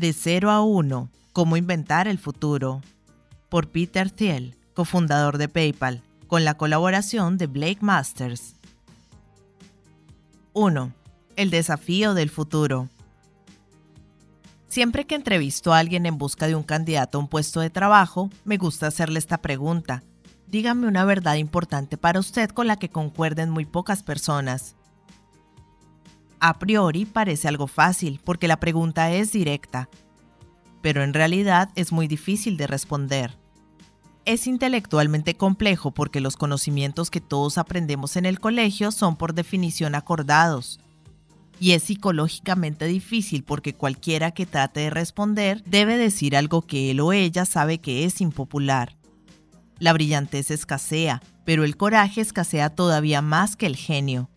De 0 a 1. Cómo inventar el futuro. Por Peter Thiel, cofundador de PayPal, con la colaboración de Blake Masters. 1. El desafío del futuro. Siempre que entrevisto a alguien en busca de un candidato a un puesto de trabajo, me gusta hacerle esta pregunta. Dígame una verdad importante para usted con la que concuerden muy pocas personas. A priori parece algo fácil porque la pregunta es directa, pero en realidad es muy difícil de responder. Es intelectualmente complejo porque los conocimientos que todos aprendemos en el colegio son por definición acordados. Y es psicológicamente difícil porque cualquiera que trate de responder debe decir algo que él o ella sabe que es impopular. La brillantez escasea, pero el coraje escasea todavía más que el genio.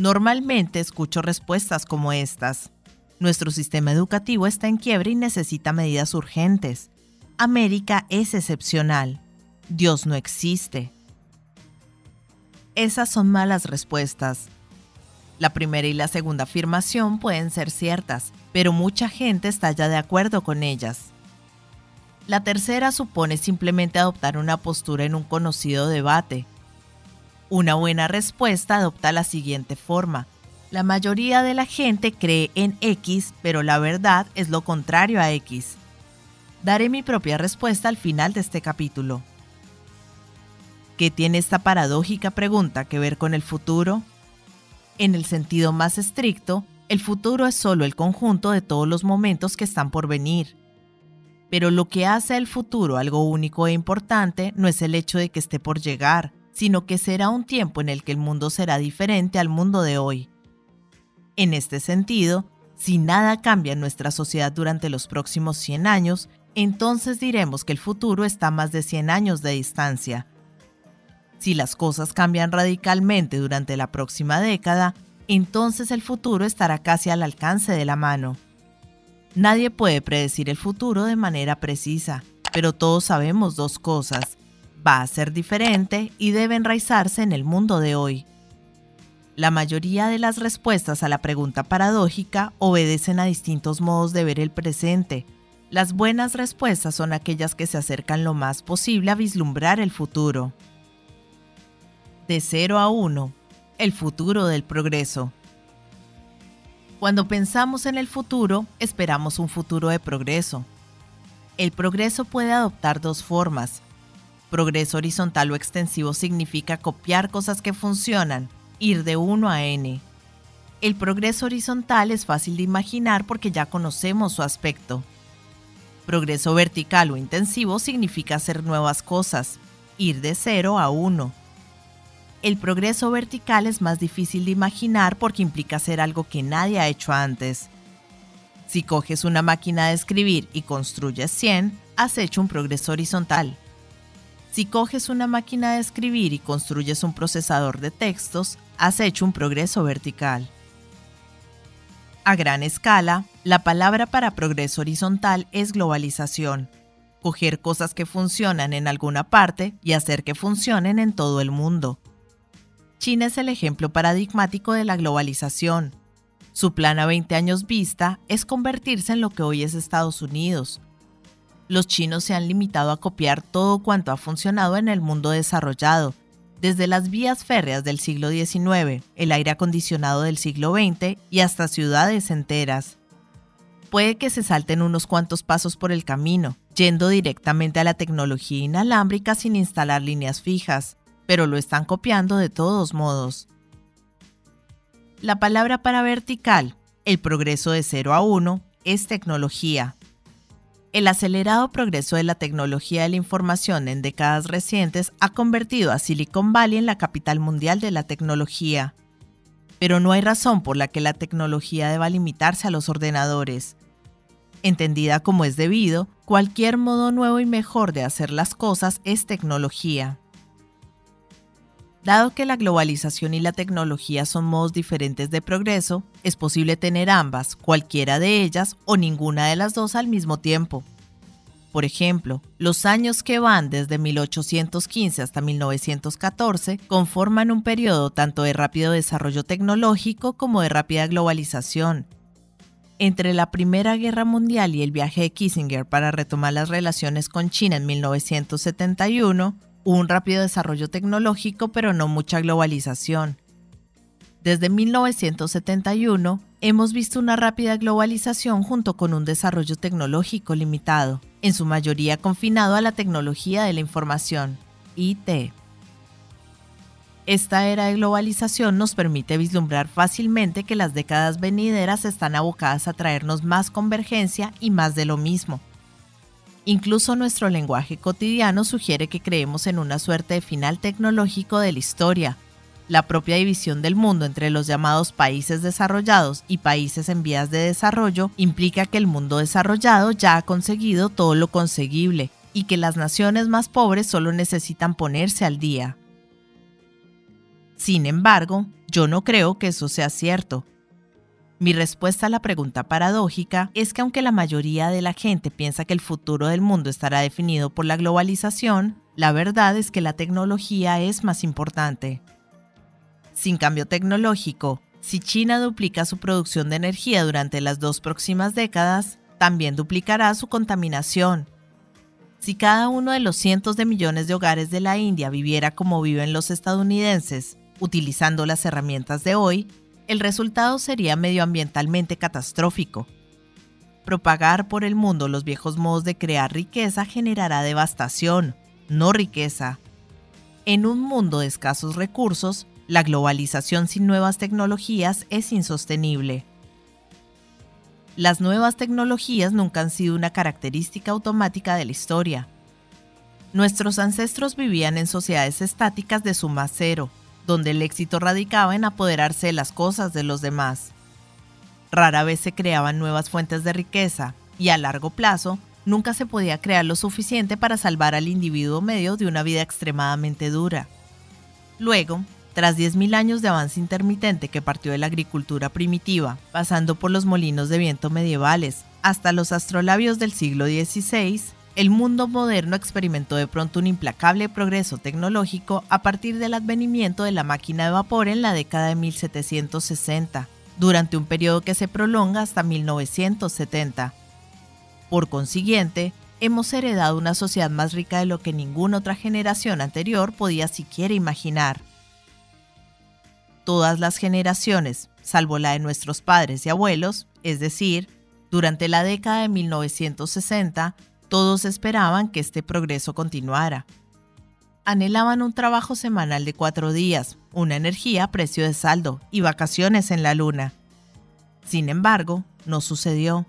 Normalmente escucho respuestas como estas. Nuestro sistema educativo está en quiebra y necesita medidas urgentes. América es excepcional. Dios no existe. Esas son malas respuestas. La primera y la segunda afirmación pueden ser ciertas, pero mucha gente está ya de acuerdo con ellas. La tercera supone simplemente adoptar una postura en un conocido debate, una buena respuesta adopta la siguiente forma. La mayoría de la gente cree en X, pero la verdad es lo contrario a X. Daré mi propia respuesta al final de este capítulo. ¿Qué tiene esta paradójica pregunta que ver con el futuro? En el sentido más estricto, el futuro es solo el conjunto de todos los momentos que están por venir. Pero lo que hace el futuro algo único e importante no es el hecho de que esté por llegar, sino que será un tiempo en el que el mundo será diferente al mundo de hoy. En este sentido, si nada cambia en nuestra sociedad durante los próximos 100 años, entonces diremos que el futuro está más de 100 años de distancia. Si las cosas cambian radicalmente durante la próxima década, entonces el futuro estará casi al alcance de la mano. Nadie puede predecir el futuro de manera precisa, pero todos sabemos dos cosas va a ser diferente y debe enraizarse en el mundo de hoy. La mayoría de las respuestas a la pregunta paradójica obedecen a distintos modos de ver el presente. Las buenas respuestas son aquellas que se acercan lo más posible a vislumbrar el futuro. De 0 a 1. El futuro del progreso. Cuando pensamos en el futuro, esperamos un futuro de progreso. El progreso puede adoptar dos formas, Progreso horizontal o extensivo significa copiar cosas que funcionan, ir de 1 a n. El progreso horizontal es fácil de imaginar porque ya conocemos su aspecto. Progreso vertical o intensivo significa hacer nuevas cosas, ir de 0 a 1. El progreso vertical es más difícil de imaginar porque implica hacer algo que nadie ha hecho antes. Si coges una máquina de escribir y construyes 100, has hecho un progreso horizontal. Si coges una máquina de escribir y construyes un procesador de textos, has hecho un progreso vertical. A gran escala, la palabra para progreso horizontal es globalización. Coger cosas que funcionan en alguna parte y hacer que funcionen en todo el mundo. China es el ejemplo paradigmático de la globalización. Su plan a 20 años vista es convertirse en lo que hoy es Estados Unidos, los chinos se han limitado a copiar todo cuanto ha funcionado en el mundo desarrollado, desde las vías férreas del siglo XIX, el aire acondicionado del siglo XX y hasta ciudades enteras. Puede que se salten unos cuantos pasos por el camino, yendo directamente a la tecnología inalámbrica sin instalar líneas fijas, pero lo están copiando de todos modos. La palabra para vertical, el progreso de 0 a 1, es tecnología. El acelerado progreso de la tecnología de la información en décadas recientes ha convertido a Silicon Valley en la capital mundial de la tecnología. Pero no hay razón por la que la tecnología deba limitarse a los ordenadores. Entendida como es debido, cualquier modo nuevo y mejor de hacer las cosas es tecnología. Dado que la globalización y la tecnología son modos diferentes de progreso, es posible tener ambas, cualquiera de ellas o ninguna de las dos al mismo tiempo. Por ejemplo, los años que van desde 1815 hasta 1914 conforman un periodo tanto de rápido desarrollo tecnológico como de rápida globalización. Entre la Primera Guerra Mundial y el viaje de Kissinger para retomar las relaciones con China en 1971, hubo un rápido desarrollo tecnológico pero no mucha globalización. Desde 1971 hemos visto una rápida globalización junto con un desarrollo tecnológico limitado, en su mayoría confinado a la tecnología de la información, IT. Esta era de globalización nos permite vislumbrar fácilmente que las décadas venideras están abocadas a traernos más convergencia y más de lo mismo. Incluso nuestro lenguaje cotidiano sugiere que creemos en una suerte de final tecnológico de la historia. La propia división del mundo entre los llamados países desarrollados y países en vías de desarrollo implica que el mundo desarrollado ya ha conseguido todo lo conseguible y que las naciones más pobres solo necesitan ponerse al día. Sin embargo, yo no creo que eso sea cierto. Mi respuesta a la pregunta paradójica es que aunque la mayoría de la gente piensa que el futuro del mundo estará definido por la globalización, la verdad es que la tecnología es más importante. Sin cambio tecnológico, si China duplica su producción de energía durante las dos próximas décadas, también duplicará su contaminación. Si cada uno de los cientos de millones de hogares de la India viviera como viven los estadounidenses, utilizando las herramientas de hoy, el resultado sería medioambientalmente catastrófico. Propagar por el mundo los viejos modos de crear riqueza generará devastación, no riqueza. En un mundo de escasos recursos, la globalización sin nuevas tecnologías es insostenible. Las nuevas tecnologías nunca han sido una característica automática de la historia. Nuestros ancestros vivían en sociedades estáticas de suma cero, donde el éxito radicaba en apoderarse de las cosas de los demás. Rara vez se creaban nuevas fuentes de riqueza y a largo plazo nunca se podía crear lo suficiente para salvar al individuo medio de una vida extremadamente dura. Luego, tras 10.000 años de avance intermitente que partió de la agricultura primitiva, pasando por los molinos de viento medievales, hasta los astrolabios del siglo XVI, el mundo moderno experimentó de pronto un implacable progreso tecnológico a partir del advenimiento de la máquina de vapor en la década de 1760, durante un periodo que se prolonga hasta 1970. Por consiguiente, hemos heredado una sociedad más rica de lo que ninguna otra generación anterior podía siquiera imaginar. Todas las generaciones, salvo la de nuestros padres y abuelos, es decir, durante la década de 1960, todos esperaban que este progreso continuara. Anhelaban un trabajo semanal de cuatro días, una energía a precio de saldo y vacaciones en la luna. Sin embargo, no sucedió.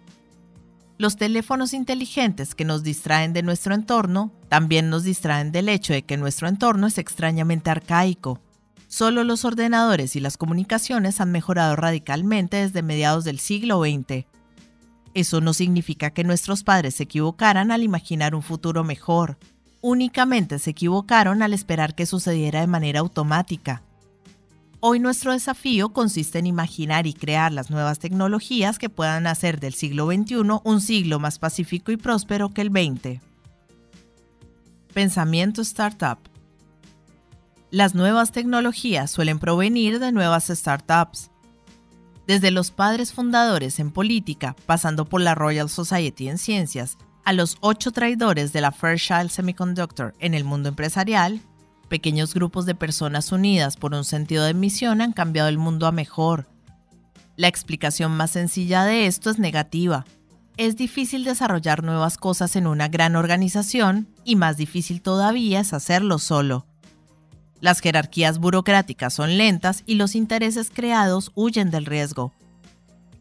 Los teléfonos inteligentes que nos distraen de nuestro entorno también nos distraen del hecho de que nuestro entorno es extrañamente arcaico. Solo los ordenadores y las comunicaciones han mejorado radicalmente desde mediados del siglo XX. Eso no significa que nuestros padres se equivocaran al imaginar un futuro mejor. Únicamente se equivocaron al esperar que sucediera de manera automática. Hoy nuestro desafío consiste en imaginar y crear las nuevas tecnologías que puedan hacer del siglo XXI un siglo más pacífico y próspero que el XX. Pensamiento Startup Las nuevas tecnologías suelen provenir de nuevas startups desde los padres fundadores en política, pasando por la Royal Society en ciencias, a los ocho traidores de la Fairchild Semiconductor en el mundo empresarial, pequeños grupos de personas unidas por un sentido de misión han cambiado el mundo a mejor. La explicación más sencilla de esto es negativa. Es difícil desarrollar nuevas cosas en una gran organización y más difícil todavía es hacerlo solo. Las jerarquías burocráticas son lentas y los intereses creados huyen del riesgo.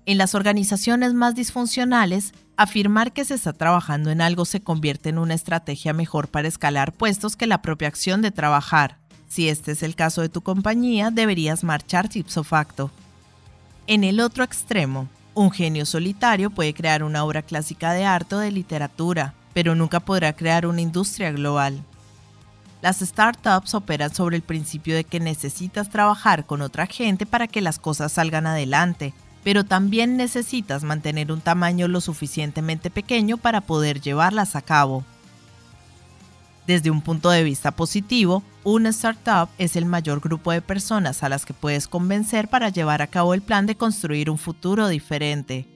En las organizaciones más disfuncionales, afirmar que se está trabajando en algo se convierte en una estrategia mejor para escalar puestos que la propia acción de trabajar. Si este es el caso de tu compañía, deberías marchar ipso facto. En el otro extremo, un genio solitario puede crear una obra clásica de arte o de literatura, pero nunca podrá crear una industria global. Las startups operan sobre el principio de que necesitas trabajar con otra gente para que las cosas salgan adelante, pero también necesitas mantener un tamaño lo suficientemente pequeño para poder llevarlas a cabo. Desde un punto de vista positivo, una startup es el mayor grupo de personas a las que puedes convencer para llevar a cabo el plan de construir un futuro diferente.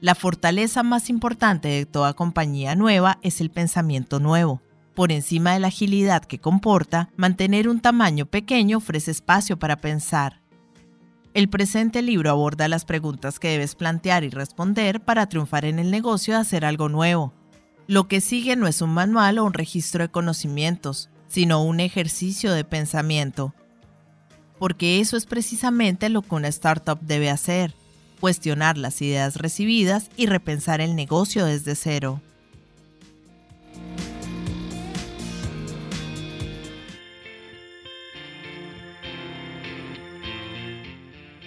La fortaleza más importante de toda compañía nueva es el pensamiento nuevo. Por encima de la agilidad que comporta, mantener un tamaño pequeño ofrece espacio para pensar. El presente libro aborda las preguntas que debes plantear y responder para triunfar en el negocio de hacer algo nuevo. Lo que sigue no es un manual o un registro de conocimientos, sino un ejercicio de pensamiento. Porque eso es precisamente lo que una startup debe hacer cuestionar las ideas recibidas y repensar el negocio desde cero.